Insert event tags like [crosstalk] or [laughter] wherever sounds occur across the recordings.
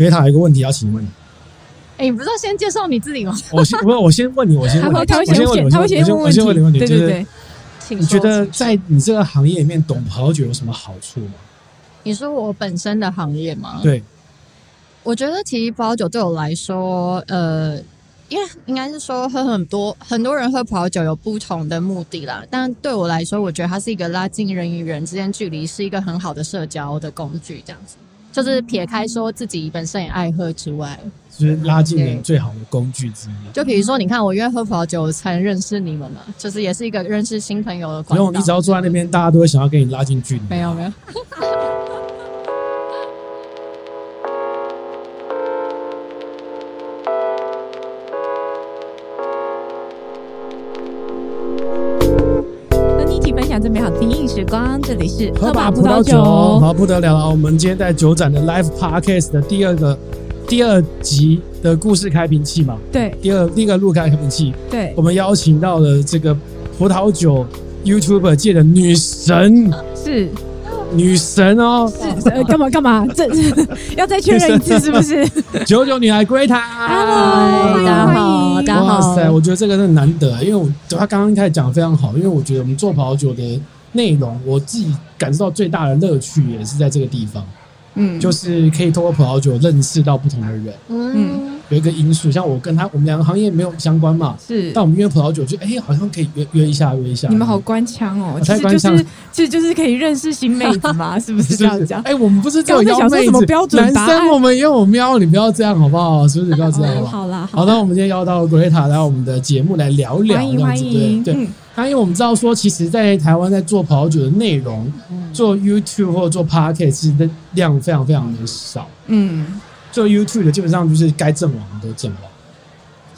Greta 有一个问题要请问你。哎，你不是要先介绍你自己吗？我先不是，我先问你，我先问，他会先问你，他会先问我先问你问题，对对对。你觉得在你这个行业里面懂葡萄酒有什么好处吗？你说我本身的行业吗？对，我觉得其实葡萄酒对我来说，呃，因为应该是说喝很多很多人喝葡萄酒有不同的目的啦，但对我来说，我觉得它是一个拉近人与人之间距离，是一个很好的社交的工具，这样子。就是撇开说自己本身也爱喝之外，就是拉近人最好的工具之一。就比如说，你看我因为喝葡萄酒才能认识你们嘛，就是也是一个认识新朋友的关系。不用，你只要坐在那边，大家都会想要跟你拉近距离。没有，没有。光，这里是喝吧葡萄酒，好不得了了！我们今天在酒展的 Live Podcast 的第二个第二集的故事开瓶器嘛，对，第二第一个录开开瓶器，对，我们邀请到了这个葡萄酒 YouTuber 界的女神，是。女神哦，是呃，干嘛干嘛？[laughs] 这 [laughs] 要再确认一次是不是？[laughs] 九九女孩 Greta，Hello，大家好，大家好。哇塞，我觉得这个真的难得，因为我他刚刚一开始讲的非常好，因为我觉得我们做葡萄酒的内容，我自己感受到最大的乐趣也是在这个地方，嗯，就是可以通过葡萄酒认识到不同的人，嗯。有一个因素，像我跟他，我们两个行业没有相关嘛，是。但我们约葡萄酒就，就、欸、哎，好像可以约约一下，约一下。你们好官腔哦，太官腔。其实就是可以认识新妹子嘛，[laughs] 是不是这样讲？哎、欸，我们不是只有邀妹子，男生我们也有喵，你不要这样好不好？是不是不要这样好不好？好啦，好，那我们今天邀到 Greta 来我们的节目来聊聊，欢迎欢迎。对对，那、嗯、因为我们知道说，其实，在台湾在做葡萄酒的内容，嗯、做 YouTube 或者做 Podcast 其实的量非常非常的少，嗯。做 YouTube 的基本上就是该阵亡都阵亡，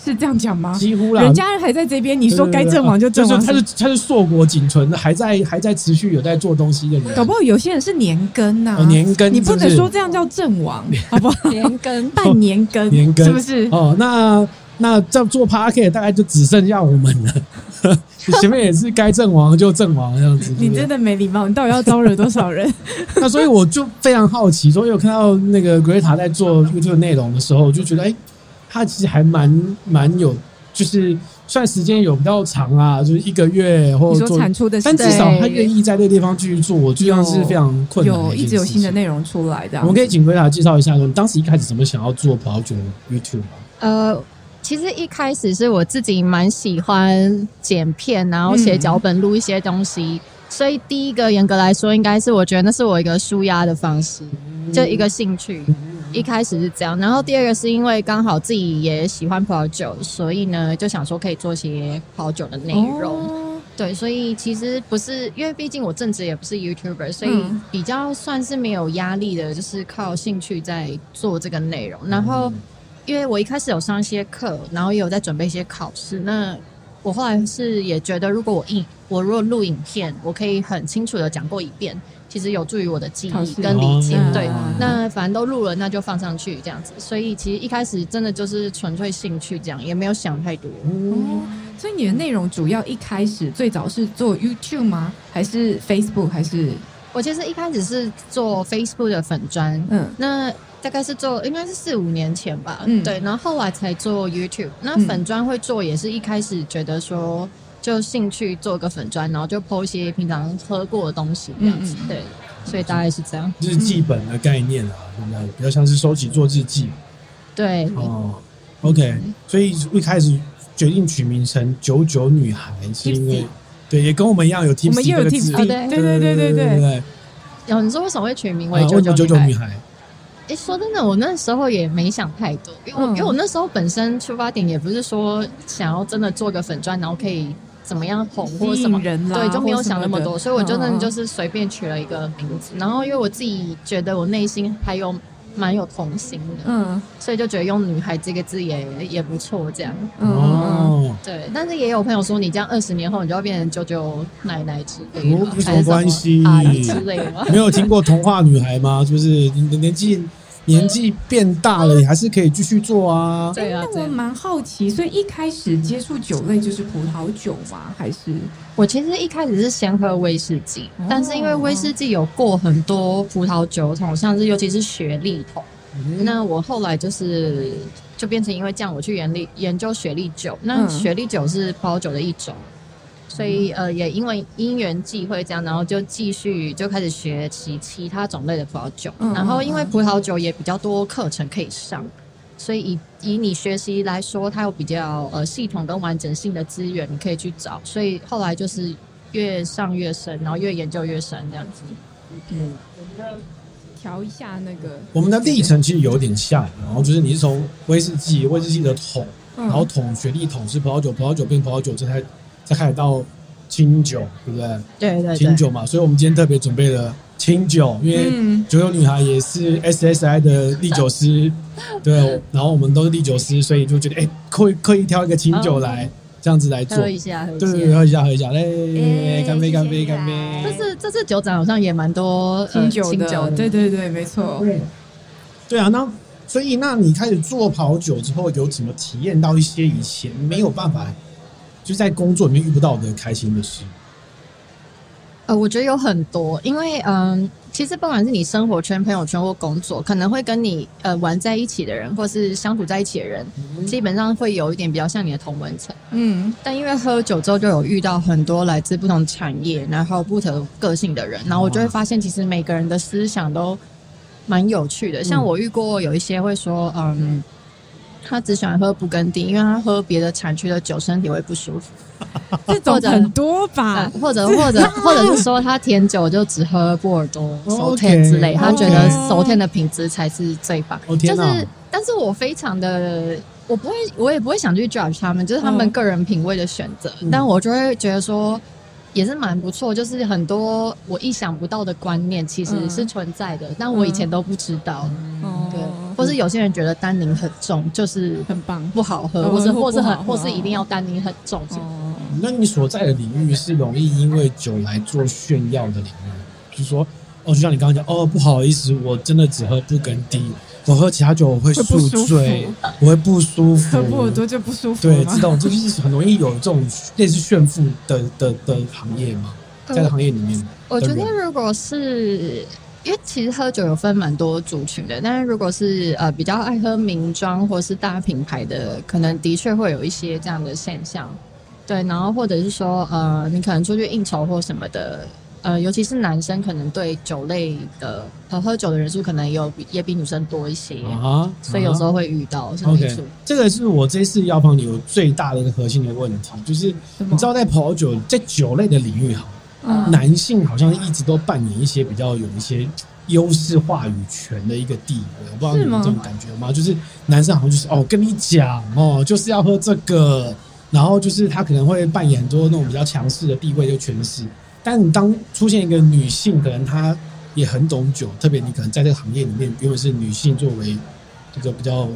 是这样讲吗？几乎啦，人家还在这边，你说该阵亡就阵亡，他是他是硕果仅存的，还在还在持续有在做东西的人。搞不好有些人是年更呐，年更，你不能说这样叫阵亡，好不好？年更，[laughs] 半年更，年更是不是？哦，那那在做 Podcast 大概就只剩下我们了。[laughs] 前面也是该阵亡就阵亡这样子，你真的没礼貌，你到底要招惹多少人？[laughs] 那所以我就非常好奇，所以有看到那个 Greta 在做 YouTube 内容的时候，我就觉得，哎、欸，他其实还蛮蛮有，就是算时间有比较长啊，就是一个月或者做产出的，但至少他愿意在这个地方继续做，我觉得是非常困难有，有一直有新的内容出来的。我们可以请 Greta 介绍一下，说你当时一开始怎么想要做葡萄酒 YouTube 吗？呃。其实一开始是我自己蛮喜欢剪片，然后写脚本、录一些东西，嗯、所以第一个严格来说，应该是我觉得那是我一个舒压的方式，就一个兴趣。一开始是这样，然后第二个是因为刚好自己也喜欢葡萄酒，所以呢就想说可以做些葡萄酒的内容。哦、对，所以其实不是因为毕竟我正职也不是 YouTuber，所以比较算是没有压力的，就是靠兴趣在做这个内容，然后。因为我一开始有上一些课，然后也有在准备一些考试。那我后来是也觉得，如果我影我如果录影片，我可以很清楚的讲过一遍，其实有助于我的记忆跟理解。对，那反正都录了，那就放上去这样子。所以其实一开始真的就是纯粹兴趣，这样也没有想太多。哦，所以你的内容主要一开始最早是做 YouTube 吗？还是 Facebook？还是我其实一开始是做 Facebook 的粉砖。嗯，那。大概是做应该是四五年前吧，嗯，对，然后后来才做 YouTube。那粉砖会做也是一开始觉得说就兴趣做个粉砖，然后就 po 一些平常喝过的东西这样子，嗯、对，所以大概是这样。日记本的概念啊，应该比较像是收集做日记。对。哦，OK，所以一开始决定取名成“九九女孩”，是因为对，也跟我们一样有 Tipsy 这个字，对。对对对对对对。有你说为什么会取名为“九九女孩”？哎，说真的，我那时候也没想太多，因为我、嗯、因为我那时候本身出发点也不是说想要真的做个粉钻，然后可以怎么样红或者什么人，对，就没有想那么多，所以我就真的就是随便取了一个名字。嗯、然后因为我自己觉得我内心还有蛮有童心的，嗯，所以就觉得用“女孩”这个字也也不错，这样。哦，对，但是也有朋友说，你这样二十年后你就要变成舅舅奶奶之类的，有什么关系？之类的，没有听过童话女孩吗？就是你的年纪。年纪变大了，你还是可以继续做啊。对啊，我蛮好奇，所以一开始接触酒类就是葡萄酒吗？还是我其实一开始是先喝威士忌，但是因为威士忌有过很多葡萄酒桶，像是尤其是雪莉桶，嗯、那我后来就是就变成因为这样，我去研历研究雪莉酒。那雪莉酒是葡萄酒的一种，所以呃也因为因缘际会这样，然后就继续就开始学习其他种类的葡萄酒。嗯、然后因为葡萄酒也比较多课程可以上，所以以以你学习来说，它有比较呃系统跟完整性的资源，你可以去找。所以后来就是越上越深，然后越研究越深这样子。嗯。调一下那个，我们的历程其实有点像，然后就是你是从威士忌，威士忌的桶，然后桶雪莉桶是葡萄酒，葡萄酒变葡萄酒，这才再开始到清酒，对不对？对对，清酒嘛，所以我们今天特别准备了清酒，因为酒友女孩也是 SSI 的唎酒师，对，然后我们都是唎酒师，所以就觉得哎，刻意刻意挑一个清酒来。这样子来做，喝一下，喝一下，对对对，喝一下，喝一下，嘞、欸，干杯，干杯，干杯。这次这次酒展好像也蛮多清酒的，酒的。对对对，没错。对，对啊，那所以那你开始做跑酒之后，有怎么体验到一些以前没有办法就在工作里面遇不到的开心的事？呃，我觉得有很多，因为嗯。其实不管是你生活圈、朋友圈或工作，可能会跟你呃玩在一起的人，或是相处在一起的人，嗯、基本上会有一点比较像你的同文层。嗯，但因为喝酒之后，就有遇到很多来自不同产业，然后不同个性的人，然后我就会发现，其实每个人的思想都蛮有趣的。像我遇过有一些会说，嗯，他只喜欢喝布根地，因为他喝别的产区的酒，身体会不舒服。[laughs] 这种很多吧，或者或者 [laughs] 或者是说他甜酒就只喝波尔多、熟甜之类，他觉得熟甜的品质才是最棒。就是，但是我非常的，我不会，我也不会想去 judge 他们，就是他们个人品味的选择。但我就会觉得说，也是蛮不错，就是很多我意想不到的观念其实是存在的，但我以前都不知道。嗯。对。或是有些人觉得单宁很重，就是很棒，不好喝，或是或是很或是一定要单宁很重。那你所在的领域是容易因为酒来做炫耀的领域，就是说，哦，就像你刚刚讲，哦，不好意思，我真的只喝布根地，我喝其他酒我会宿醉，我会不舒服，喝波尔多就不舒服。对，知道，这就是很容易有这种类似炫富的的的行业嘛，在这个行业里面。我觉得如果是。因为其实喝酒有分蛮多族群的，但是如果是呃比较爱喝名庄或是大品牌的，可能的确会有一些这样的现象，对。然后或者是说呃，你可能出去应酬或什么的，呃，尤其是男生可能对酒类的和喝酒的人数可能也有比也比女生多一些啊，所以有时候会遇到。OK，这个是我这次要帮你有最大的一个核心的问题，就是你知道在葡萄酒在酒类的领域哈。嗯、男性好像一直都扮演一些比较有一些优势话语权的一个地位，我不知道你们这种感觉吗？吗就是男生好像就是哦，跟你讲哦，就是要喝这个，然后就是他可能会扮演很多那种比较强势的地位就权势。但你当出现一个女性，可能她也很懂酒，特别你可能在这个行业里面，因为是女性作为这个比较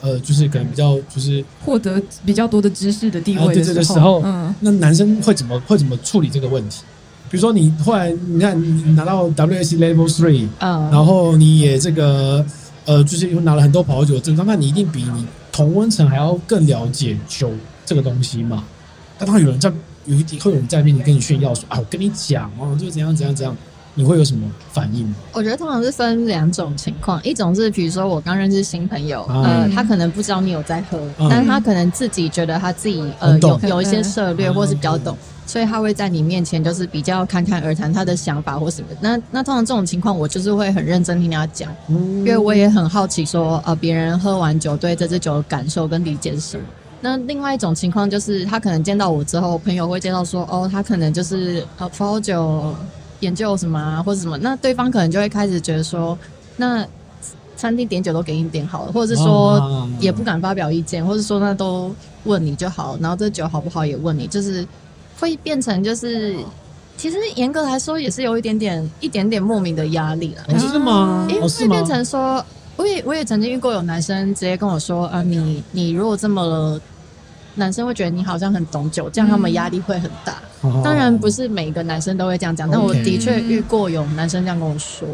呃，就是可能比较就是获得比较多的知识的地位的、啊、对这个时候，嗯，那男生会怎么会怎么处理这个问题？比如说，你后来你看你拿到 WSC Level Three，嗯，然后你也这个呃，就是拿了很多葡萄酒的证照，那你一定比你同温层还要更了解酒这个东西嘛？但当然有人在有一会有人在面前跟你炫耀说啊，我跟你讲哦，就怎样怎样怎样，你会有什么反应吗？我觉得通常是分两种情况，一种是比如说我刚认识新朋友，嗯、呃，他可能不知道你有在喝，嗯、但是他可能自己觉得他自己呃有有一些涉略，或是比较懂。所以他会在你面前就是比较侃侃而谈他的想法或什么。那那通常这种情况，我就是会很认真听他讲，因为我也很好奇说，呃，别人喝完酒对这支酒的感受跟理解是什么。那另外一种情况就是，他可能见到我之后，朋友会介绍说，哦，他可能就是呃葡萄酒研究什么啊，或者什么。那对方可能就会开始觉得说，那餐厅点酒都给你点好了，或者是说也不敢发表意见，或者说那都问你就好，然后这酒好不好也问你，就是。会变成就是，其实严格来说也是有一点点、一点点莫名的压力了。是吗？因为会变成说，我也我也曾经遇过有男生直接跟我说啊，你你如果这么，男生会觉得你好像很懂酒，这样他们压力会很大。当然不是每个男生都会这样讲，但我的确遇过有男生这样跟我说。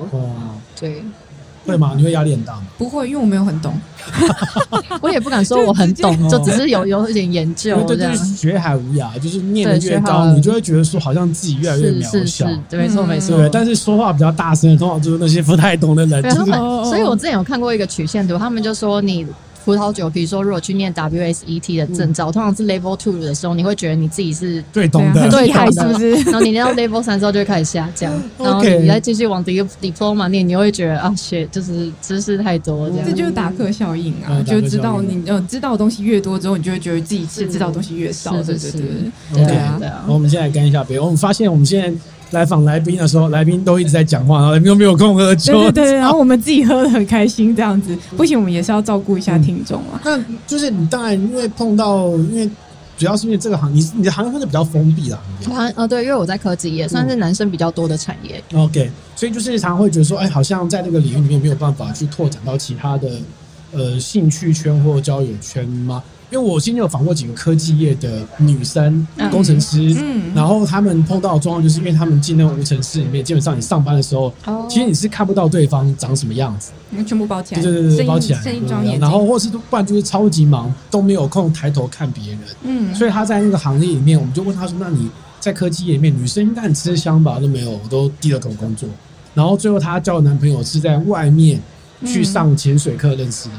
对。会吗？你会压力很大吗？不会，因为我没有很懂。[laughs] 我也不敢说我很懂，[laughs] 就只是有有一点研究。对，就是学海无涯，就是念的越高，你就会觉得说好像自己越来越渺小。对，没错没错。对但是说话比较大声的，通常就是那些不太懂的人。所以我之前有看过一个曲线图，他们就说你。葡萄酒，比如说，如果去念 WSET 的证照，通常是 Level Two 的时候，你会觉得你自己是最懂的，最厉害，是不是？然后你念到 Level 三之后就会开始下降，[laughs] 然后你再继续往 Diploma 念，你会觉得啊，学就是知识太多，这样。这就是达克效应啊，就知道你呃知道的东西越多之后，你就会觉得自己是知道的东西越少，对对对。对啊我们现在干一下杯。我们发现我们现在。来访来宾的时候，来宾都一直在讲话，然后来宾都没有空喝酒。对对对，然后我们自己喝的很开心，这样子不行，我们也是要照顾一下听众啊。那就是你当然因为碰到，因为主要是因为这个行，你你的行业会是比较封闭的行业。呃，对，因为我在科技业，算是男生比较多的产业。OK，所以就是常常会觉得说，哎，好像在这个领域里面没有办法去拓展到其他的呃兴趣圈或交友圈吗？因为我今天有访过几个科技业的女生工程师，嗯，然后他们碰到的状况就是因为他们进那个无尘室里面，基本上你上班的时候，其实你是看不到对方长什么样子，因为全部包起来，对对对，包起来，然后或是不然就是超级忙，都没有空抬头看别人，嗯，所以他在那个行业里面，我们就问他说：“那你在科技业里面，女生应该很吃香吧？”都没有，我都低着头工作。然后最后她交的男朋友是在外面去上潜水课认识的。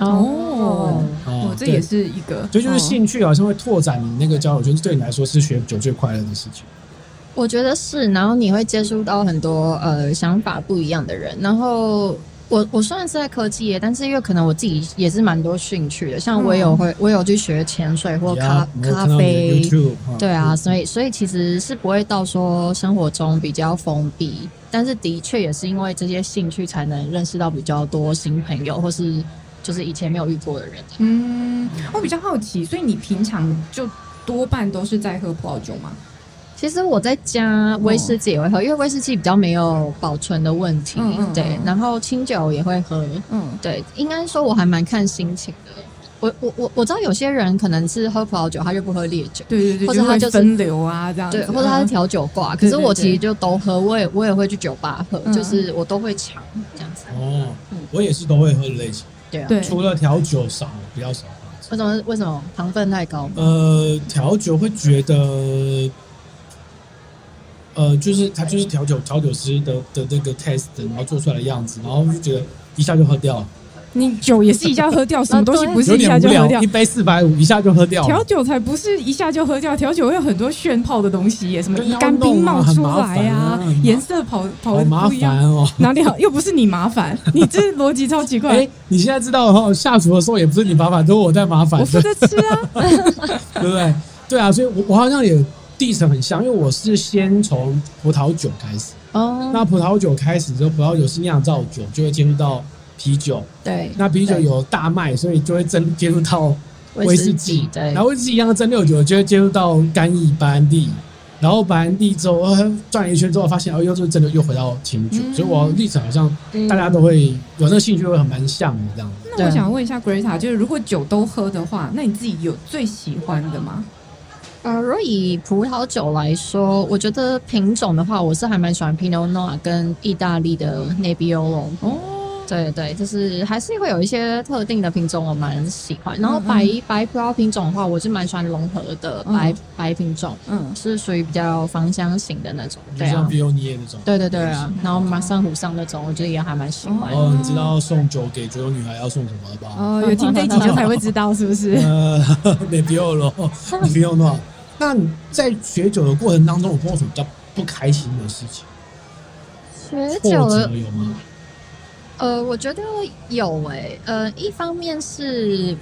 哦，哦，这也是一个，所以就是兴趣好像会拓展你那个交友圈，对你来说是学酒最快乐的事情。我觉得是，然后你会接触到很多呃想法不一样的人。然后我我虽然是在科技业，但是因为可能我自己也是蛮多兴趣的，像我有会我有去学潜水或咖咖啡，对啊，所以所以其实是不会到说生活中比较封闭，但是的确也是因为这些兴趣才能认识到比较多新朋友，或是。就是以前没有遇过的人。嗯，我比较好奇，所以你平常就多半都是在喝葡萄酒吗？其实我在家威士忌也会喝，哦、因为威士忌比较没有保存的问题。嗯嗯对，然后清酒也会喝。嗯，对，应该说我还蛮看心情的。我我我我知道有些人可能是喝葡萄酒，他就不喝烈酒。对对对，或者他就是分流啊这样。对，或者他是调酒挂。可是我其实就都喝，我也我也会去酒吧喝，嗯、就是我都会尝这样子。哦，我也是都会喝的类型。对啊，除了调酒少，比较少。为什么？为什么糖分太高？呃，调酒会觉得，呃，就是他就是调酒调酒师的的那个 test，然后做出来的样子，然后就觉得一下就喝掉了。你酒也是一下喝掉，[laughs] 什么东西不是一下就喝掉？一杯四百五，一下就喝掉。调酒才不是一下就喝掉，调酒会有很多炫泡的东西，什么干冰冒出来呀，颜色跑跑的不一样哦。哪里好？又不是你麻烦，你这逻辑超奇怪。[laughs] 哎，你现在知道哈，下厨的时候也不是你麻烦，都是我在麻烦。我负责吃啊，[laughs] 对不对？对啊，所以我我好像也历程很像，因为我是先从葡萄酒开始哦。那葡萄酒开始之后，葡萄酒是酿造酒，就会进入到。啤酒，对，那啤酒有大麦，所以就会蒸接触到威士忌，对，然后威士忌一样的蒸馏酒就会接触到干邑、白兰地，然后白兰地之后转了一圈之后，发现哦，又是真的又回到清酒，嗯、所以我历史好像大家都会有那个兴趣，会很蛮像的这样。子。那我想问一下 Greta，就是如果酒都喝的话，那你自己有最喜欢的吗？呃，如果以葡萄酒来说，我觉得品种的话，我是还蛮喜欢 Pinot Noir 跟意大利的 Nebbiolo 哦。对对，就是还是会有一些特定的品种我蛮喜欢，然后白嗯嗯白葡萄品种的话，我是蛮喜欢融合的白、嗯、白品种，嗯，是属于比较芳香型的那种，对啊，像比欧尼耶那种，对对对啊，然后马上湖上那种，我觉得也还蛮喜欢。哦，你知道送酒给酒友女孩要送什么吧？哦，有听这一集就才会知道是不是？[laughs] 呃，没必要了，[laughs] 没必要了。那你在学酒的过程当中，有碰到什么比较不开心的事情？学酒的有吗？呃，我觉得有诶、欸，呃，一方面是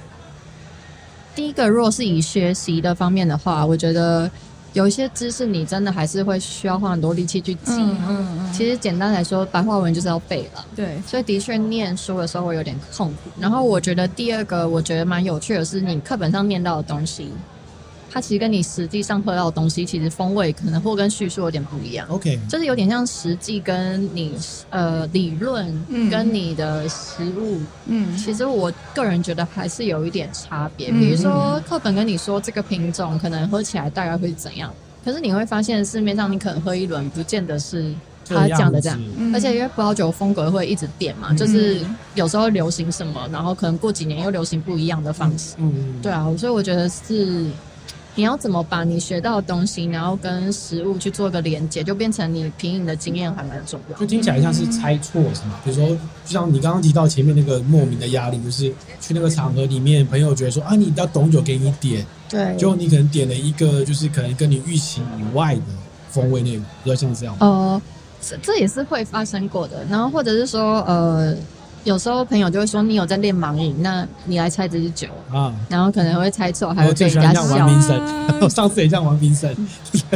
第一个，如果是以学习的方面的话，我觉得有一些知识你真的还是会需要花很多力气去记。嗯嗯嗯。其实简单来说，白话文就是要背了。对。所以的确念书的时候会有点痛苦。然后我觉得第二个，我觉得蛮有趣的是，你课本上念到的东西。它其实跟你实际上喝到的东西，其实风味可能或跟叙述有点不一样。OK，就是有点像实际跟你呃理论跟你的实物，嗯，其实我个人觉得还是有一点差别。比如说课本跟你说这个品种可能喝起来大概会怎样，可是你会发现市面上你可能喝一轮，不见得是他讲的这样，而且因为葡萄酒风格会一直变嘛，就是有时候流行什么，然后可能过几年又流行不一样的方式。嗯，对啊，所以我觉得是你要怎么把你学到的东西，然后跟食物去做个连接，就变成你品饮的经验还蛮重要。就听起来像是猜错是吗？比如说，就像你刚刚提到前面那个莫名的压力，就是去那个场合里面，朋友觉得说啊，你要懂酒给你点，对，就你可能点了一个就是可能跟你预期以外的风味内容，比较像这样。哦。这这也是会发生过的，然后或者是说，呃，有时候朋友就会说你有在练盲饮，那你来猜这支酒啊，然后可能会猜错，还会被人家笑。我 [laughs] 上次也这样玩评审。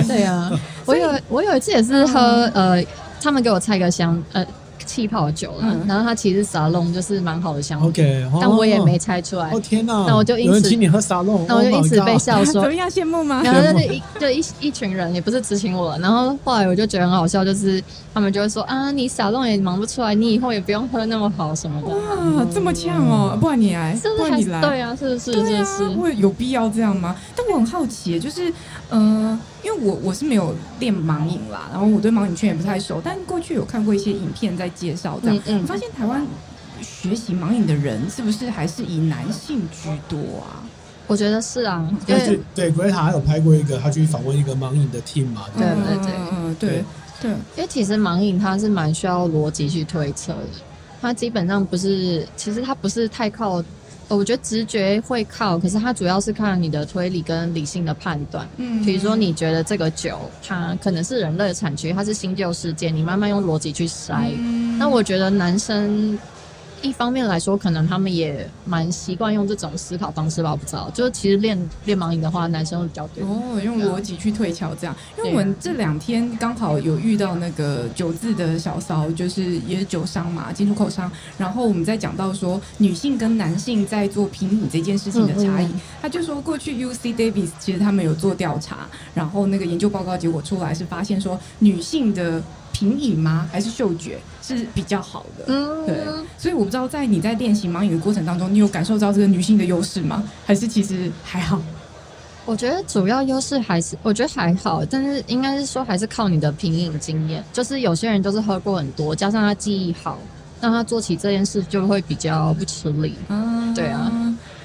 对啊，我有我有一次也是喝，呃，他们给我猜个香，呃。气泡酒了，然后它其实沙龙就是蛮好的香，OK，但我也没猜出来。哦天哪！那我就因此请你喝沙龙，那我就因此被笑说，怎么样羡慕吗？然后就是一就一一群人，也不是只请我。然后后来我就觉得很好笑，就是他们就会说啊，你沙龙也忙不出来，你以后也不用喝那么好什么的。哇，这么呛哦！不然你来，不然你来，对啊，是是是是，会有必要这样吗？但我很好奇，就是嗯。因为我我是没有练盲影啦，然后我对盲影圈也不太熟，但过去有看过一些影片在介绍这样。嗯嗯。发现台湾学习盲影的人是不是还是以男性居多啊？我觉得是啊。对对，Greta 还有拍过一个，他去访问一个盲影的 team 嘛。对对对，嗯对对。因为其实盲影它是蛮需要逻辑去推测的，它基本上不是，其实它不是太靠。我觉得直觉会靠，可是它主要是看你的推理跟理性的判断。嗯，比如说你觉得这个酒它可能是人类的产区，它是新旧世界，你慢慢用逻辑去筛。嗯，那我觉得男生。一方面来说，可能他们也蛮习惯用这种思考方式吧，我不知道。就是其实练练盲饮的话，男生会比较多哦，用逻辑去推敲这样。因为我们这两天刚好有遇到那个酒字的小骚，就是也是酒商嘛，进出口商。然后我们在讲到说女性跟男性在做品饮这件事情的差异，嗯嗯，他就说过去 UC Davis 其实他们有做调查，然后那个研究报告结果出来是发现说女性的。品饮吗？还是嗅觉是比较好的？嗯，对。所以我不知道，在你在练习盲饮的过程当中，你有感受到这个女性的优势吗？还是其实还好？我觉得主要优势还是，我觉得还好，但是应该是说还是靠你的品饮经验。就是有些人就是喝过很多，加上他记忆好，那他做起这件事就会比较不吃力。嗯，对啊。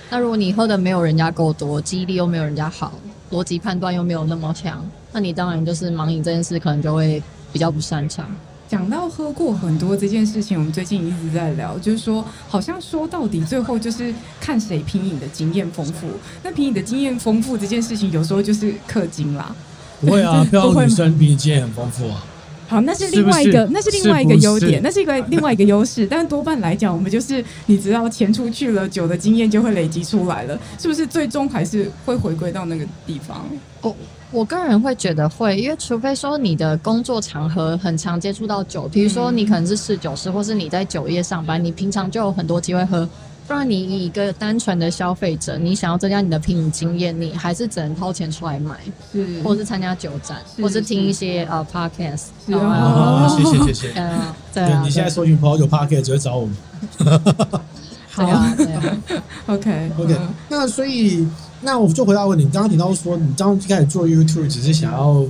那如果你喝的没有人家够多，记忆力又没有人家好，逻辑判断又没有那么强，那你当然就是盲饮这件事可能就会。比较不擅长。讲到喝过很多这件事情，我们最近一直在聊，就是说，好像说到底，最后就是看谁品饮的经验丰富。那品饮的经验丰富这件事情，有时候就是氪金啦。不会啊，[laughs] 漂亮女生品饮经验很丰富啊。好，那是另外一个，是是那是另外一个优点，[laughs] 是是那是一个另外一个优势。但是多半来讲，我们就是你只要钱出去了，酒的经验就会累积出来了，是不是？最终还是会回归到那个地方。哦。我个人会觉得会，因为除非说你的工作场合很常接触到酒，比如说你可能是侍酒师，或是你在酒业上班，你平常就有很多机会喝。不然你以一个单纯的消费者，你想要增加你的品饮经验，你还是只能掏钱出来买，是，或是参加酒展，或是听一些呃 podcast。好，[laughs] 谢谢谢谢。嗯，对啊。你现在搜寻葡萄酒 podcast 只会找我们。[laughs] 好啊，对啊。[laughs] OK OK，那所以。那我就回答问你，刚刚提到说，你刚刚开始做 YouTube 只是想要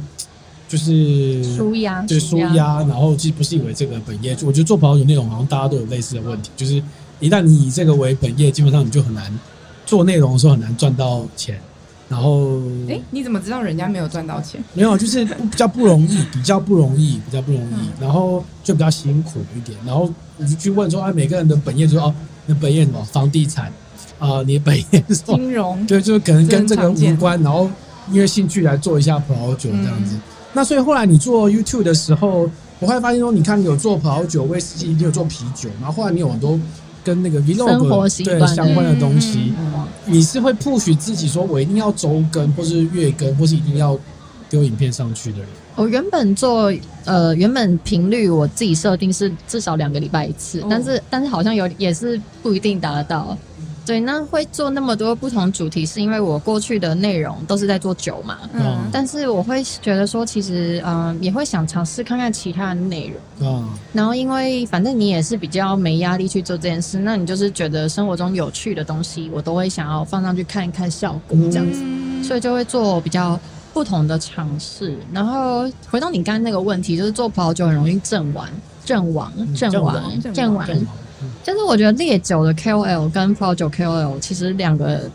就是舒压，对舒压，然后其实不是以为这个本业。我觉得做葡萄酒内容好像大家都有类似的问题，就是一旦你以这个为本业，基本上你就很难做内容的时候很难赚到钱。然后，哎，你怎么知道人家没有赚到钱？没有，就是比较不容易，比较不容易，比较不容易，然后就比较辛苦一点。然后你就去问说，哎，每个人的本业就是哦，那本业什么房地产。啊、呃，你本业是金融，对，就是可能跟这个无关，然后因为兴趣来做一下葡萄酒这样子。嗯、那所以后来你做 YouTube 的时候，我会发现说，你看你有做葡萄酒、威士忌，你有做啤酒，然后后来你有很多跟那个 Vlog 对相关的东西，嗯、你是会 push 自己说，我一定要周更，或是月更，或是一定要丢影片上去的人。我原本做呃，原本频率我自己设定是至少两个礼拜一次，哦、但是但是好像有也是不一定达得到。对，那会做那么多不同主题，是因为我过去的内容都是在做酒嘛。嗯。但是我会觉得说，其实嗯、呃，也会想尝试看看其他的内容。嗯。然后，因为反正你也是比较没压力去做这件事，那你就是觉得生活中有趣的东西，我都会想要放上去看一看效果这样子，嗯、所以就会做比较。不同的尝试。然后回到你刚刚那个问题，就是做葡萄酒很容易阵亡、阵亡、阵亡、阵亡。就是我觉得烈酒的 KOL 跟葡萄酒 KOL 其实两个。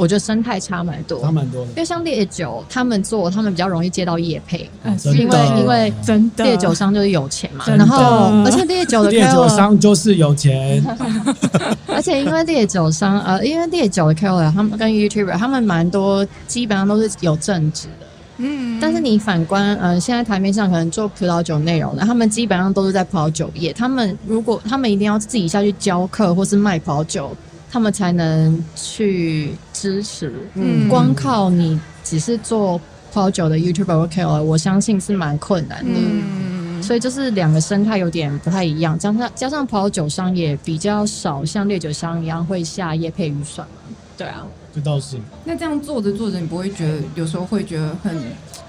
我觉得生态差蛮多，差蛮多的。因为像烈酒，他们做，他们比较容易接到业配，嗯、因为因为真的烈酒商就是有钱嘛。然后，而且烈酒的烈酒商就是有钱。[laughs] [laughs] 而且因为烈酒商，呃，因为烈酒的 KOL 他们跟 YouTuber 他们蛮多，基本上都是有正职的。嗯。但是你反观，呃，现在台面上可能做葡萄酒内容的，他们基本上都是在葡萄酒业。他们如果他们一定要自己下去教课或是卖葡萄酒。他们才能去支持。嗯，光靠你只是做葡萄酒的 YouTuber OK 了，我相信是蛮困难的。嗯，所以就是两个生态有点不太一样，加上加上葡萄酒商也比较少，像烈酒商一样会下业配预算嘛。对啊，这倒是。那这样做着做着，你不会觉得有时候会觉得很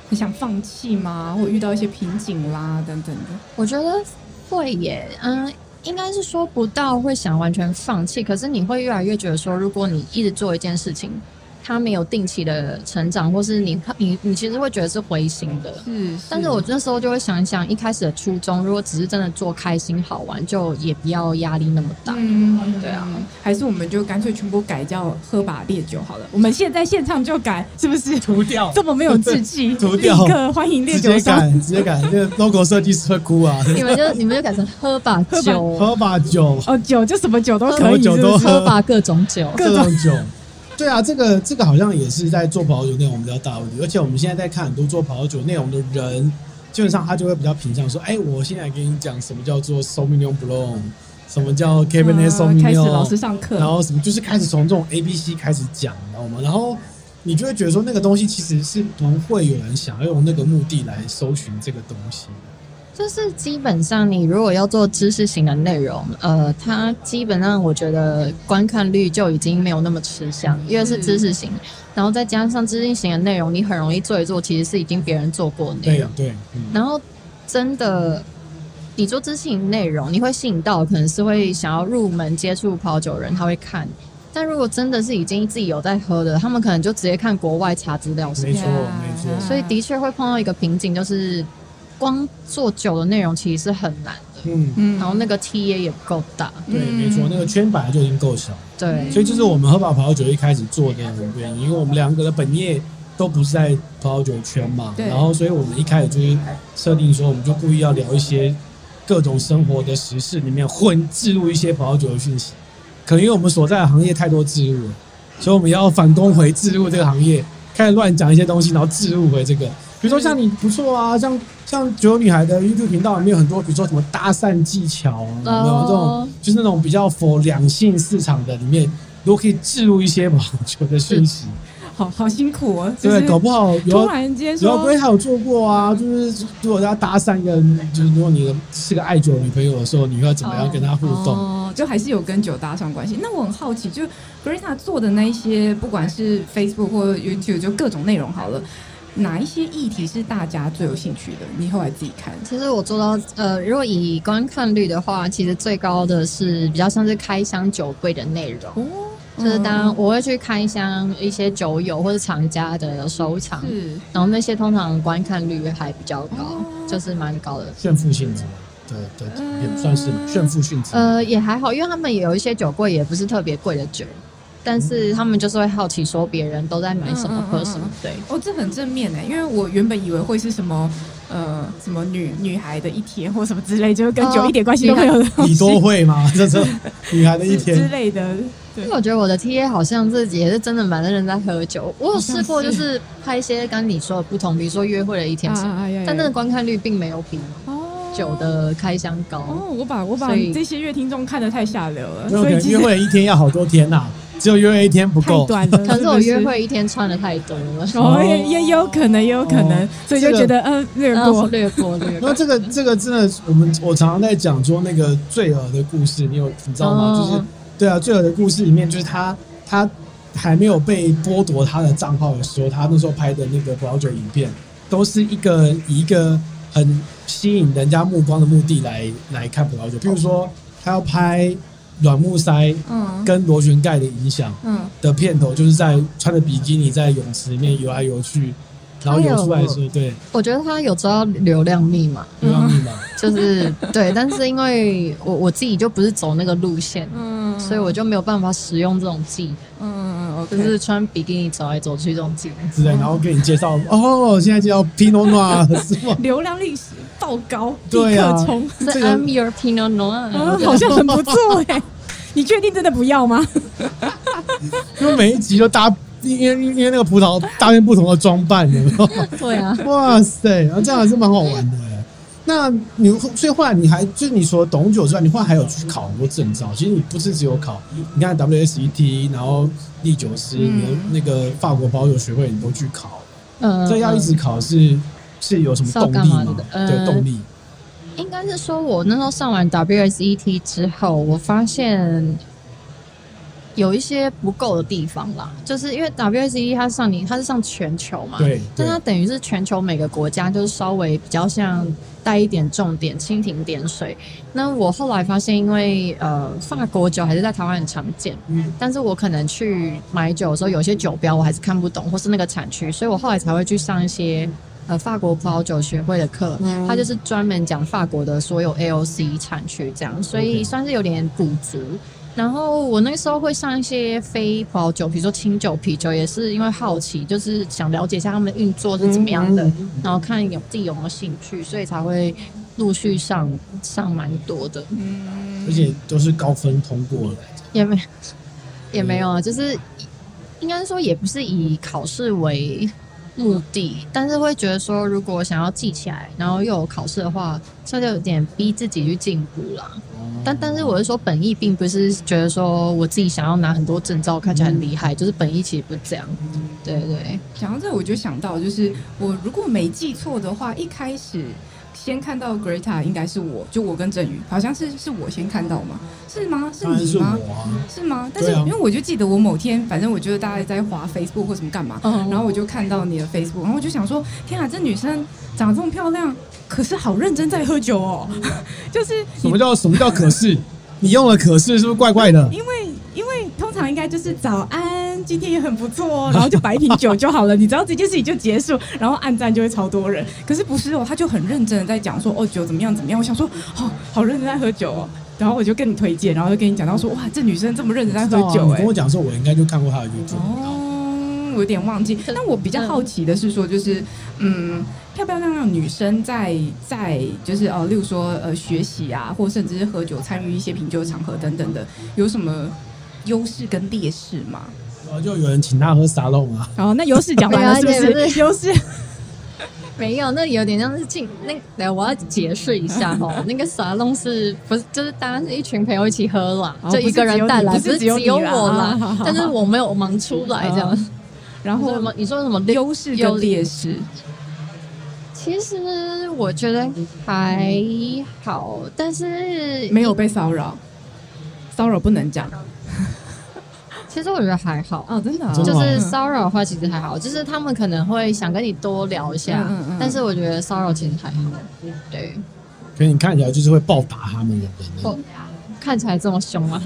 很想放弃吗？或遇到一些瓶颈啦等等的？我觉得会耶，嗯。应该是说不到会想完全放弃，可是你会越来越觉得说，如果你一直做一件事情。他没有定期的成长，或是你你你其实会觉得是灰心的。是，但是我那时候就会想一想，一开始的初衷，如果只是真的做开心好玩，就也不要压力那么大。嗯，对啊，还是我们就干脆全部改叫喝把烈酒好了。我们现在现场就改，是不是？涂掉，[laughs] 这么没有志气，[laughs] 涂掉。立刻欢迎烈酒直接改，直接改，这个 logo 设计师会哭啊。你们就你们就改成喝把酒，喝把酒。哦，酒就什么酒都可以，酒都喝吧各种酒，各种酒。对啊，这个这个好像也是在做葡萄酒内容比较大问题，而且我们现在在看很多做葡萄酒内容的人，基本上他就会比较偏向说，哎，我现在给你讲什么叫做 Sauvignon Blanc，什么叫 Cabernet Sauvignon，开始老师上课，然后什么就是开始从这种 A B C 开始讲，你知道吗？然后你就会觉得说，那个东西其实是不会有人想要用那个目的来搜寻这个东西。就是基本上，你如果要做知识型的内容，呃，它基本上我觉得观看率就已经没有那么吃香，因为是知识型，然后再加上知识型的内容，你很容易做一做，其实是已经别人做过的内容。对对。嗯、然后真的，你做知识型内容，你会吸引到可能是会想要入门接触跑酒人，他会看。但如果真的是已经自己有在喝的，他们可能就直接看国外查资料。没错，没错。所以的确会碰到一个瓶颈，就是。光做酒的内容其实是很难的，嗯。嗯，然后那个 TA 也不够大，对，没错，那个圈本来就已经够小，对，所以就是我们喝饱葡萄酒一开始做的原因，因为我们两个的本业都不是在葡萄酒圈嘛，对，然后所以我们一开始就是设定说，我们就故意要聊一些各种生活的时事里面混置入一些葡萄酒的讯息，可能因为我们所在的行业太多置入了，所以我们要反攻回置入这个行业，开始乱讲一些东西，然后置入回这个。比如说像你不错啊，像像酒女孩的 YouTube 频道里面有很多，比如说什么搭讪技巧啊，有没有这种就是那种比较 for 两性市场的里面，都可以置入一些网球的讯息。[laughs] 好好辛苦哦，对，搞不好有突然间说，有不他有做过啊，就是如果要搭讪一个，就是如果你是个爱酒女朋友的时候，你要怎么样跟他互动？哦，就还是有跟酒搭上关系。那我很好奇，就 Greta 做的那一些，不管是 Facebook 或 YouTube，就各种内容好了。哪一些议题是大家最有兴趣的？你后来自己看。其实我做到，呃，如果以观看率的话，其实最高的是比较像是开箱酒柜的内容。哦，就是当我会去开箱一些酒友或者厂家的收藏，然后那些通常观看率还比较高，哦、就是蛮高的。炫富性质，对对，也算是炫富性质。呃，也还好，因为他们也有一些酒柜也不是特别贵的酒。但是他们就是会好奇说别人都在买什么喝什么，对哦，这很正面哎，因为我原本以为会是什么呃什么女女孩的一天或什么之类，就是跟酒一点关系都没有的。你都会吗？[laughs] 这是女孩的一天之类的。因为我觉得我的 T A 好像自己也是真的蛮多人在喝酒。我有试过就是拍一些跟你说的不同，比如说约会的一天，但那个观看率并没有比酒的开箱高。哦，我把我把这些乐听众看得太下流了。所以约会的一天要好多天呐。只有约会一天不够，可能是我约会一天穿的太多了，哦，也也有可能，也有可能，所以就觉得嗯，略过，略过，略过。那这个这个真的，我们我常常在讲说那个醉鹅的故事，你有你知道吗？就是对啊，醉鹅的故事里面，就是他他还没有被剥夺他的账号的时候，他那时候拍的那个葡萄酒影片，都是一个以一个很吸引人家目光的目的来来看葡萄酒，比如说他要拍。软木塞跟螺旋盖的影响的片头，就是在穿着比基尼在泳池里面游来游去，然后游出来说，对，我觉得他有知道流量密码，流量密码。[laughs] 就是对，但是因为我我自己就不是走那个路线，嗯，所以我就没有办法使用这种技能，嗯嗯，就是穿比基尼走来走去这种技能，是的，然后给你介绍哦，现在叫 Pinot Noir 是吗？[laughs] 流量历史爆高，对啊，是 I'm your Pinot Noir，好像很不错哎，你确定真的不要吗？[laughs] 因为每一集都搭。因为因为那个葡萄搭配不同的装扮，有没有？对啊，哇塞，然后，这样还是蛮好玩的。那你所以后来你还就是你说懂酒之外，你后来还有去考很多证照。其实你不是只有考，你看 WSET，然后第酒师，嗯、那个法国葡萄酒学会，你都去考。嗯，这要一直考是是有什么动力吗？呃、对，动力。应该是说我那时候上完 WSET 之后，我发现。有一些不够的地方啦，就是因为 WSET 它上你它是上全球嘛，对，但它等于是全球每个国家就是稍微比较像带一点重点，蜻蜓点水。那我后来发现，因为呃法国酒还是在台湾很常见，嗯，但是我可能去买酒的时候，有些酒标我还是看不懂，或是那个产区，所以我后来才会去上一些呃法国葡萄酒学会的课，嗯，它就是专门讲法国的所有 AOC 产区这样，所以算是有点补足。然后我那时候会上一些非葡萄酒，比如说清酒、啤酒，也是因为好奇，就是想了解一下他们的运作是怎么样的，嗯、然后看有自己有没有兴趣，所以才会陆续上上蛮多的。嗯，而且都是高分通过了。也没也没有啊，就是应该说也不是以考试为目的，但是会觉得说，如果想要记起来，然后又有考试的话，这就有点逼自己去进步了。但但是我是说，本意并不是觉得说我自己想要拿很多证照，看起来很厉害，嗯、就是本意其实不是这样。对对，讲到这，我就想到，就是我如果没记错的话，一开始先看到 Greta 应该是我，就我跟振宇，好像是是我先看到吗？是吗？是你吗？是，啊、是吗？但是因为我就记得我某天，反正我觉得大家在滑 Facebook 或什么干嘛，然后我就看到你的 Facebook，然后我就想说，天啊，这女生长得这么漂亮。可是好认真在喝酒哦，[laughs] 就是什么叫什么叫可是？你用了可是是不是怪怪的？因为因为通常应该就是早安，今天也很不错哦，然后就摆一瓶酒就好了，你知道这件事情就结束，然后暗赞就会超多人。可是不是哦，他就很认真的在讲说哦酒怎么样怎么样。我想说哦好认真在喝酒哦，然后我就跟你推荐，然后就跟你讲到说哇这女生这么认真在喝酒，欸，你跟我讲说我应该就看过她的剧集。哦，我有点忘记。但我比较好奇的是说就是嗯。漂漂亮亮女生在在就是哦，例如说呃学习啊，或甚至是喝酒参与一些品酒场合等等的，有什么优势跟劣势吗？然后就有人请他喝沙龙啊。哦，那优势讲完了是不是？优势没有，那有点像是进那来，我要解释一下哦。[laughs] 那个沙龙是不是就是大家是一群朋友一起喝啦，就一个人带来，不是只有我啦。但是我没有忙出来这样。然后什么？你说什么优势跟劣势？其实我觉得还好，但是没有被骚扰，骚扰不能讲。其实我觉得还好哦，真的，就是骚扰的话其实还好，就是他们可能会想跟你多聊一下，嗯嗯，但是我觉得骚扰其实还好，对。可你看起来就是会暴打他们的人，哦，看起来这么凶吗？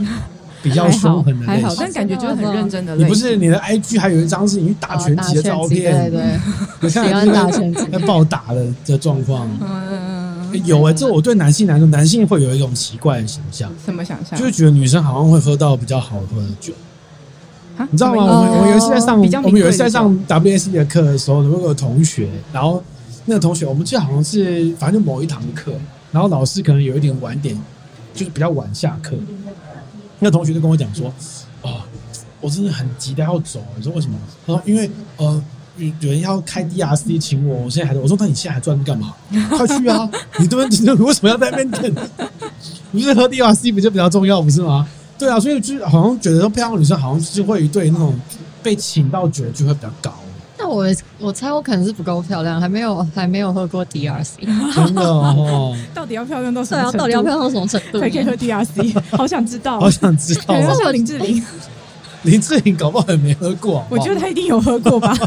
比较凶狠的，还好，但感觉就是很认真的。你不是你的 IG 还有一张是你去打拳击的照片，对对，[laughs] 你看打拳击 [laughs] 在暴打的的状况。嗯，有哎，这我对男性来说，男性会有一种奇怪的想象。什么想象？就是觉得女生好像会喝到比较好喝的酒。你知道吗？我们我们有一次在上，我们有一次在上 WSET 的课的时候，有个同学，然后那个同学，我们记得好像是反正就某一堂课，然后老师可能有一点晚点，就是比较晚下课。那同学就跟我讲说：“哦，我真的很急的要走。”你说为什么？他说：“因为呃，有人要开 DRC 请我，我现在还……我说那你现在还坐那干嘛？[laughs] 快去啊！你对你为什么要在那边等？不是喝 DRC 不就比较重要不是吗？对啊，所以就是好像觉得说漂亮女生好像是会对那种被请到酒就会比较高。那我我猜我可能是不够漂亮，还没有还没有喝过 DRC。真的哦。[laughs] 到底要漂亮到什么程度？到底要漂亮到什么程度？才可以喝 DRC？[laughs] 好想知道，好想知道。是不是林志玲？林志玲搞不好也没喝过。我觉得她一定有喝过吧。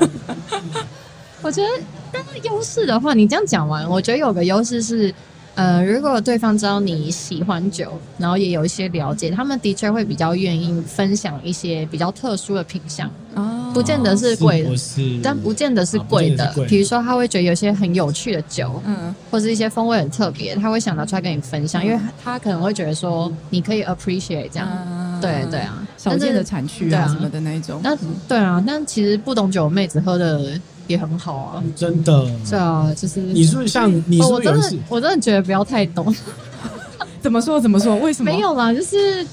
[laughs] 我觉得，但是优势的话，你这样讲完，我觉得有个优势是，呃，如果对方知道你喜欢酒，然后也有一些了解，他们的确会比较愿意分享一些比较特殊的品相。哦。不见得是贵的，是，但不见得是贵的。比如说，他会觉得有些很有趣的酒，嗯，或是一些风味很特别，他会想拿出来跟你分享，因为他可能会觉得说你可以 appreciate 这样，对对啊，少见的产区啊什么的那一种。那对啊，但其实不懂酒妹子喝的也很好啊，真的。对啊，就是你是不是像你？我真的我真的觉得不要太懂。[laughs] 怎么说？怎么说？为什么？没有啦，就是。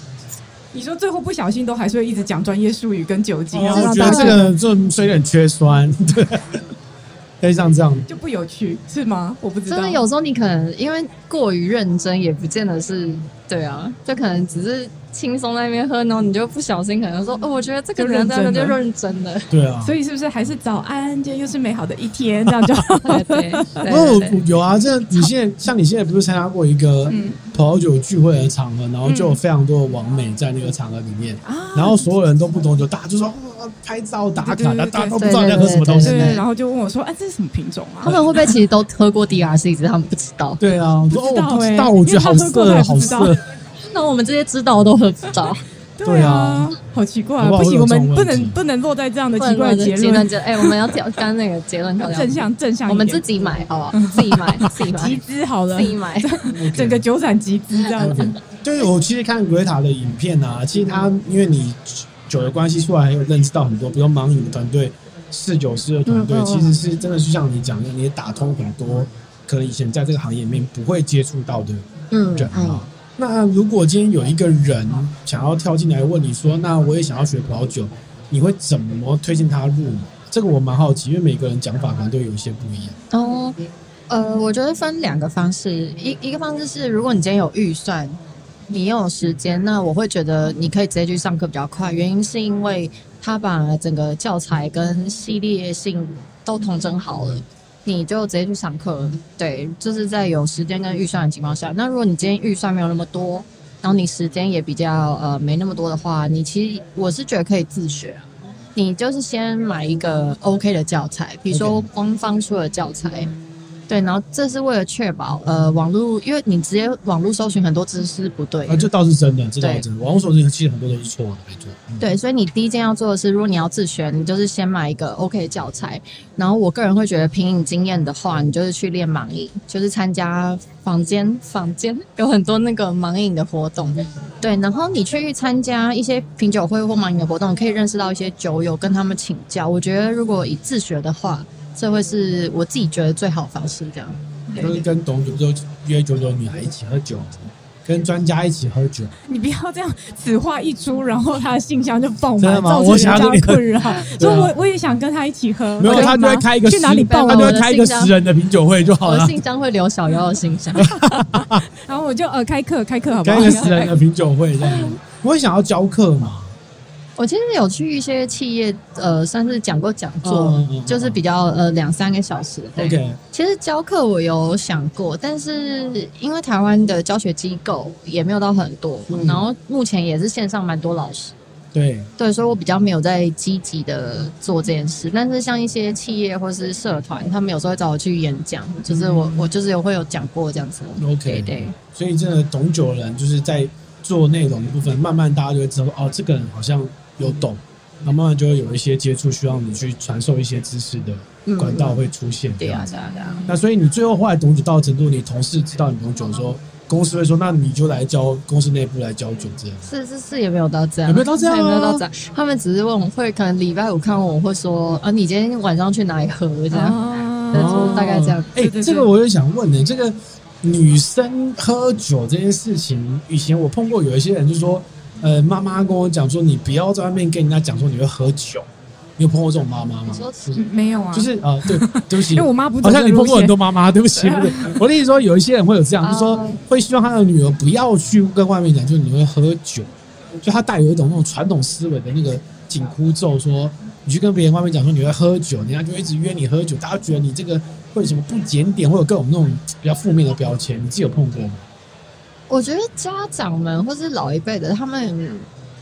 你说最后不小心都还是会一直讲专业术语跟酒精，哦、我觉得这个就虽然缺酸，[laughs] 对，可以像这样就不有趣是吗？我不知道。真的有时候你可能因为过于认真，也不见得是对啊，就可能只是。轻松在那边喝，然后你就不小心可能说，[laughs] 哦，我觉得这个人真的就认真了，对啊，[laughs] 所以是不是还是早安，今天又是美好的一天，这样就 [laughs] 好。对，哦有啊，这你现在像你现在不是参加过一个葡萄酒聚会的场合，然后就有非常多的网美在那个场合里面，然后所有人都不懂酒，大家就说拍照打卡，大家都不知道在喝什么东西，然后就问我说，哎，这是什么品种啊？他们会不会其实都喝过 DRC，只是他们不知道？对啊，我说哦，我不知道，我觉得好涩，好色。那我们这些知道都很不到，[laughs] 对啊，好奇怪，不行，我们不能不能落在这样的奇怪的结论。哎，我们要挑刚那个结论，正向正向，我们自己买好不好？自己买，[laughs] 自己买，集资好了，自己买，[laughs] 整个酒厂集资这样子。对，我其实看格雷塔的影片啊，其实他因为你酒的关系，出来还有认识到很多，比如盲饮的团队、侍酒师的团队，其实是真的是像你讲的，你也打通很多可能以前在这个行业里面不会接触到的人啊。那如果今天有一个人想要跳进来问你说，那我也想要学葡萄酒，你会怎么推荐他入？这个我蛮好奇，因为每个人讲法可能都有一些不一样。哦，呃，我觉得分两个方式，一一个方式是，如果你今天有预算，你又有时间，那我会觉得你可以直接去上课比较快。原因是因为他把整个教材跟系列性都统整好了。你就直接去上课，对，就是在有时间跟预算的情况下。那如果你今天预算没有那么多，然后你时间也比较呃没那么多的话，你其实我是觉得可以自学。你就是先买一个 OK 的教材，比如说官方出的教材。对，然后这是为了确保呃网络，因为你直接网络搜寻很多知识不对。啊，这倒是真的，这倒是真的。网络搜寻其实很多都是错的，没错。嗯、对，所以你第一件要做的是，如果你要自学，你就是先买一个 OK 教材。然后我个人会觉得，凭你经验的话，你就是去练盲饮，就是参加房间房间有很多那个盲饮的活动。对，然后你去参加一些品酒会或盲饮的活动，你可以认识到一些酒友，跟他们请教。我觉得如果以自学的话，这会是我自己觉得最好的方式，这样。就是跟懂酒就约九九女孩一起喝酒，跟专家一起喝酒。你不要这样，此话一出，然后他的信箱就爆满，造成人家困扰。[laughs] 所以我我也想跟他一起喝。没有，他就会开一个去哪里爆？他就会开一个十人的品酒会就好了。我信箱会留小妖的信箱，[laughs] 然后我就呃开课开课好不好？开一个十人的品酒会这样。我会想要教课嘛。我其实有去一些企业，呃，算是讲过讲座，oh, oh, oh. 就是比较呃两三个小时。对.其实教课我有想过，但是因为台湾的教学机构也没有到很多，嗯、然后目前也是线上蛮多老师。对对，所以我比较没有在积极的做这件事。但是像一些企业或是社团，他们有时候会找我去演讲，就是我我就是有会有讲过这样子。OK，对，对。所以真的懂酒的人就是在做内容的部分，慢慢大家就会知道哦，这个人好像。有懂，那慢慢就会有一些接触，需要你去传授一些知识的管道会出现。对啊，对啊，对啊。那所以你最后后来懂酒到程度，你同事知道你懂酒的时候，公司会说，那你就来教公司内部来教酒这样。是是是，也没有到这样，有没有到这样？有没有到这样？他们只是问我会，可能礼拜五看我会说，啊，你今天晚上去哪里喝这样，大概这样。哎，这个我也想问你，这个女生喝酒这件事情，以前我碰过有一些人就说。呃，妈妈跟我讲说，你不要在外面跟人家讲说你会喝酒。你有碰过这种妈妈吗？没有啊。就是啊，对，[laughs] 对不起，因为我妈不好像你碰过很多妈妈，对不起，[laughs] 我的意思说，有一些人会有这样，就是说会希望他的女儿不要去跟外面讲，就是你会喝酒，就他带有一种那种传统思维的那个紧箍咒，说你去跟别人外面讲说你会喝酒，人家就一直约你喝酒，大家觉得你这个会有什么不检点，会有各种那种比较负面的标签，你自己有碰过吗？我觉得家长们或是老一辈的，他们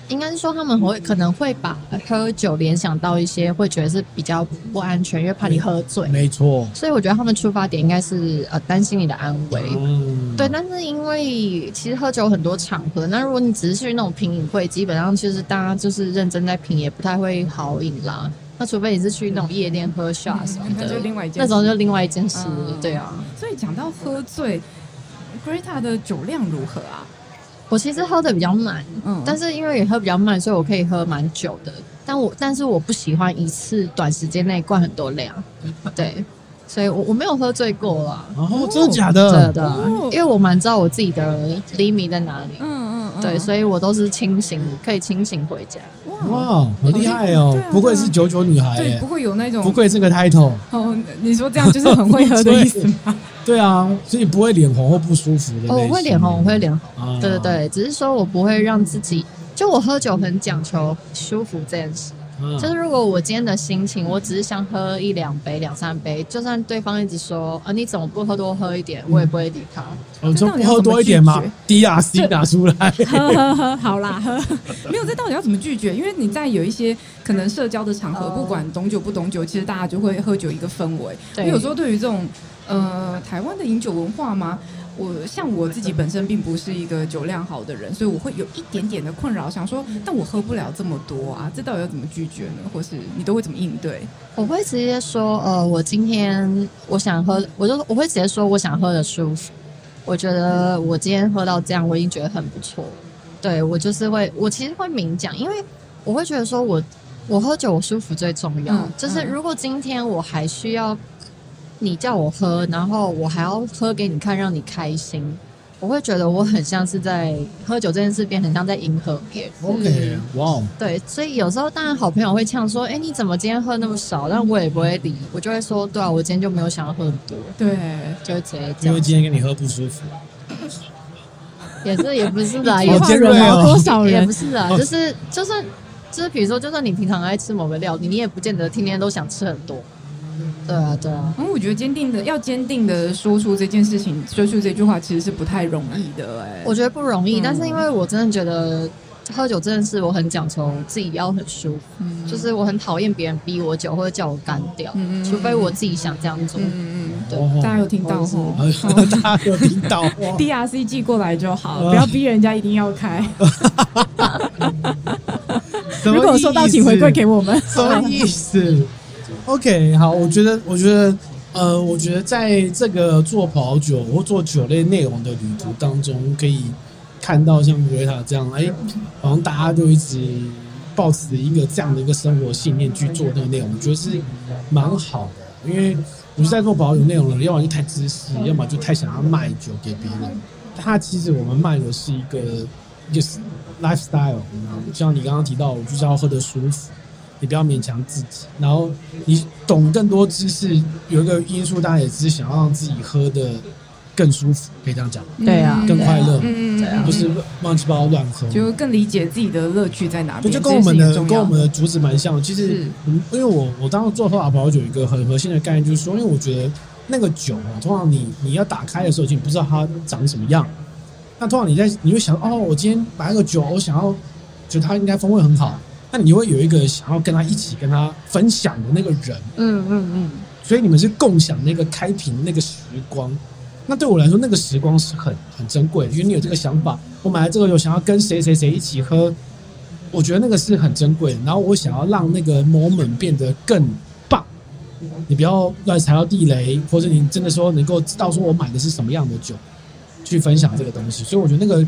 应该是说他们会可能会把喝酒联想到一些会觉得是比较不安全，因为怕你喝醉。没错。所以我觉得他们出发点应该是呃担心你的安危。嗯。对，但是因为其实喝酒很多场合，那如果你只是去那种品饮会，基本上其实大家就是认真在品，也不太会好饮啦。那除非你是去那种夜店喝 shot 什么的，那就另外一件事，那种就另外一件事，对啊。所以讲到喝醉，Greta 的酒量如何啊？我其实喝的比较慢，嗯，但是因为也喝比较慢，所以我可以喝蛮久的。但我但是我不喜欢一次短时间内灌很多量，对，所以我我没有喝醉过啦。哦，真的假的？真的，因为我蛮知道我自己的 limit 在哪里。嗯嗯，对，所以我都是清醒，可以清醒回家。哇，好厉害哦！不愧是九九女孩，对，不会有那种，不愧是个 title。哦，你说这样就是很会喝的 [laughs] 意思吗？对啊，所以不会脸红或不舒服的。哦，我会脸红，我会脸红。对对对，只是说我不会让自己，就我喝酒很讲求舒服这件事。就是如果我今天的心情，我只是想喝一两杯、两三杯，就算对方一直说啊，你怎么不喝多喝一点，我也不会理他。我说不喝多一点吗？DRC 拿出来，喝喝喝，好啦，喝。没有，这到底要怎么拒绝？因为你在有一些可能社交的场合，不管懂酒不懂酒，其实大家就会喝酒一个氛围。对，有时候对于这种呃台湾的饮酒文化吗？我像我自己本身并不是一个酒量好的人，所以我会有一点点的困扰，想说，但我喝不了这么多啊，这到底要怎么拒绝呢？或是你都会怎么应对？我会直接说，呃，我今天我想喝，我就我会直接说我想喝的舒服。我觉得我今天喝到这样，我已经觉得很不错。对，我就是会，我其实会明讲，因为我会觉得说我我喝酒我舒服最重要。嗯，就是如果今天我还需要。你叫我喝，然后我还要喝给你看，让你开心。我会觉得我很像是在喝酒这件事，变很像在迎合别人。OK，哇，对，所以有时候当然好朋友会呛说：“哎，你怎么今天喝那么少？”但我也不会理，我就会说：“对啊，我今天就没有想要喝很多。”对，就会直接讲。因为今天跟你喝不舒服。也是，也不是的，有些人多少人也不是啊，就是就算就是比如说，就算你平常爱吃某个料理，你也不见得天天都想吃很多。对啊，对啊。因为，我觉得坚定的要坚定的说出这件事情，说出这句话，其实是不太容易的。哎，我觉得不容易，嗯、但是因为我真的觉得喝酒这件事，我很讲求自己要很舒服。嗯，就是我很讨厌别人逼我酒或者叫我干掉，嗯、除非我自己想这样做。嗯嗯，对，大家有听到吗？[laughs] 大家有听到？[laughs] DRC 寄过来就好，不要逼人家一定要开。[laughs] 如果收到，请回馈给我们。什么意思？OK，好，我觉得，我觉得，呃，我觉得在这个做葡萄酒或做酒类内容的旅途当中，可以看到像维塔这样，哎，好像大家就一直抱持一个这样的一个生活信念去做这个内容，我觉得是蛮好的。因为我觉得在做葡萄酒内容的，要么就太自私，要么就太想要卖酒给别人。它其实我们卖的是一个一个 lifestyle，像你刚刚提到，我就是要喝得舒服。你不要勉强自己，然后你懂更多知识，有一个因素，大家也只是想要让自己喝的更舒服，可以这样讲。对啊，更快乐，嗯嗯，不是乱七八糟乱喝，就更理解自己的乐趣在哪边。就跟我们的跟我们的主旨蛮像。其实，因为我我当时做喝法葡萄酒，有一个很核心的概念就是说，因为我觉得那个酒啊，通常你你要打开的时候，就你不知道它长什么样。那通常你在你会想，哦，我今天买个酒，我想要觉得它应该风味很好。那你会有一个想要跟他一起跟他分享的那个人，嗯嗯嗯，所以你们是共享那个开瓶那个时光。那对我来说，那个时光是很很珍贵的，因为你有这个想法，我买了这个酒，想要跟谁谁谁一起喝，我觉得那个是很珍贵的。然后我想要让那个 moment 变得更棒，你不要乱踩到地雷，或者你真的说能够知道说我买的是什么样的酒，去分享这个东西。所以我觉得那个。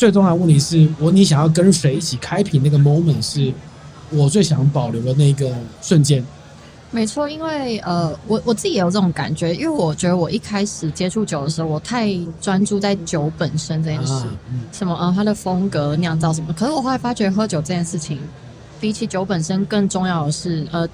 最重要的问题是我，你想要跟谁一起开瓶那个 moment 是我最想保留的那个瞬间。没错，因为呃，我我自己也有这种感觉，因为我觉得我一开始接触酒的时候，我太专注在酒本身这件事，啊嗯、什么呃，它的风格、酿造什么。可是我后来发觉，喝酒这件事情比起酒本身更重要的是，呃，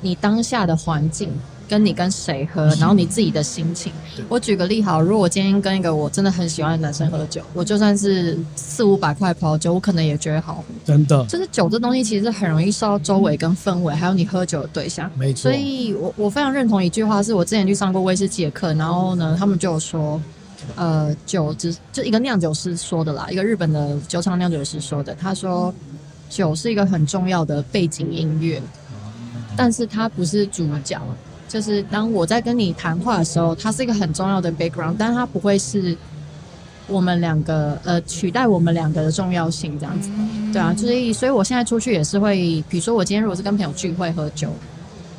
你当下的环境。跟你跟谁喝，然后你自己的心情。我举个例好，如果我今天跟一个我真的很喜欢的男生喝酒，我就算是四五百块葡萄酒，我可能也觉得好喝。真的，就是酒这东西其实很容易受到周围跟氛围，还有你喝酒的对象。没错。所以我我非常认同一句话，是我之前去上过威士忌的课，然后呢，他们就有说，呃，酒只就一个酿酒师说的啦，一个日本的酒厂酿酒师说的，他说酒是一个很重要的背景音乐，但是它不是主角。就是当我在跟你谈话的时候，它是一个很重要的 background，但它不会是我们两个呃取代我们两个的重要性这样子。对啊，所以所以我现在出去也是会，比如说我今天如果是跟朋友聚会喝酒，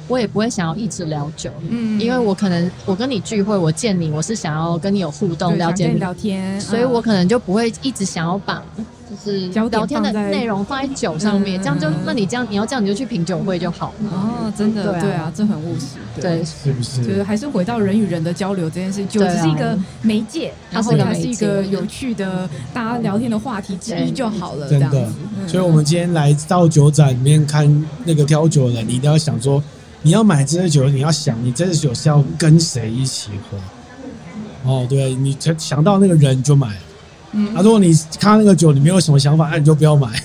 我也不会想要一直聊酒，嗯，因为我可能我跟你聚会，我见你，我是想要跟你有互动，了解你聊天，所以我可能就不会一直想要把。就是聊天的内容放在酒上面，这样就那你这样你要这样你就去品酒会就好了。哦，真的对啊，这很务实。对，是不是？就是还是回到人与人的交流这件事，酒只是一个媒介，它是它是一个有趣的大家聊天的话题之一就好了。真的，所以我们今天来到酒展里面看那个挑酒的，你一定要想说，你要买这支酒，你要想你这支酒是要跟谁一起喝。哦，对，你才想到那个人就买。嗯，啊，如果你看那个酒，你没有什么想法，那你就不要买。[laughs]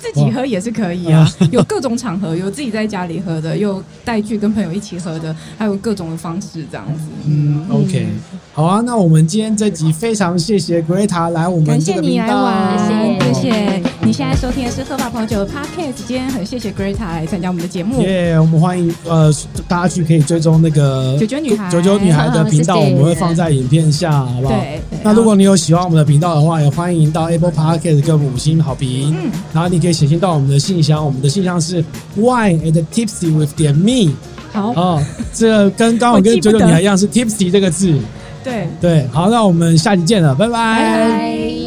自己喝也是可以啊，[laughs] 有各种场合，有自己在家里喝的，有带去跟朋友一起喝的，还有各种的方式这样子。嗯，OK，好啊，那我们今天这集非常谢谢 Greta 来我们这个频道，谢谢，谢谢。你现在收听的是喝吧朋友酒 Podcast，今天很谢谢 Greta 来参加我们的节目。耶，我们欢迎呃大家去可以追踪那个九九女孩九九女孩的频道，我们会放在影片下，好不好？对。那如果你有喜欢我们的频道的话，也欢迎到 Apple Podcast 给我们五星好评。嗯，然后你可以。写信到我们的信箱，我们的信箱是 wine and tipsy with 点 me。好哦，这个跟刚好跟九九女孩一样是 tipsy 这个字。对对，好，那我们下期见了，拜拜。拜拜。